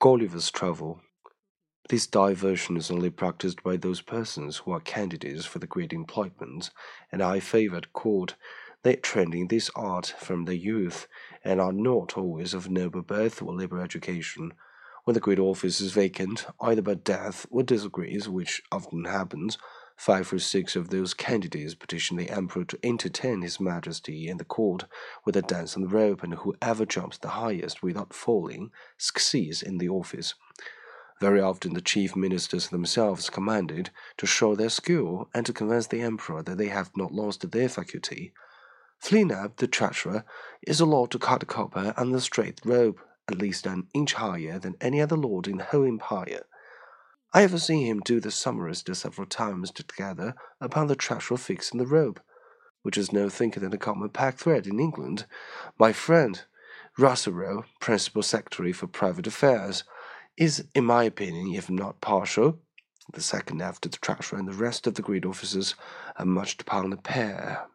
Gulliver's Travel. This diversion is only practiced by those persons who are candidates for the great employments, and high favored court. They trained in this art from their youth, and are not always of noble birth or liberal education. When the great office is vacant, either by death or disgrace, which often happens, five or six of those candidates petition the emperor to entertain his majesty and the court with a dance on the rope, and whoever jumps the highest without falling succeeds in the office. Very often the chief ministers themselves commanded to show their skill and to convince the emperor that they have not lost their faculty. Flimnap the treasurer is allowed to cut copper on the straight rope, at least an inch higher than any other lord in the whole empire. I have seen him do the summarist several times together upon the treasural fix in the rope, which is no thicker than a common pack thread in England. My friend, Rossereau, principal secretary for private affairs, is, in my opinion, if not partial, the second after the treasurer and the rest of the great officers are much upon a pair.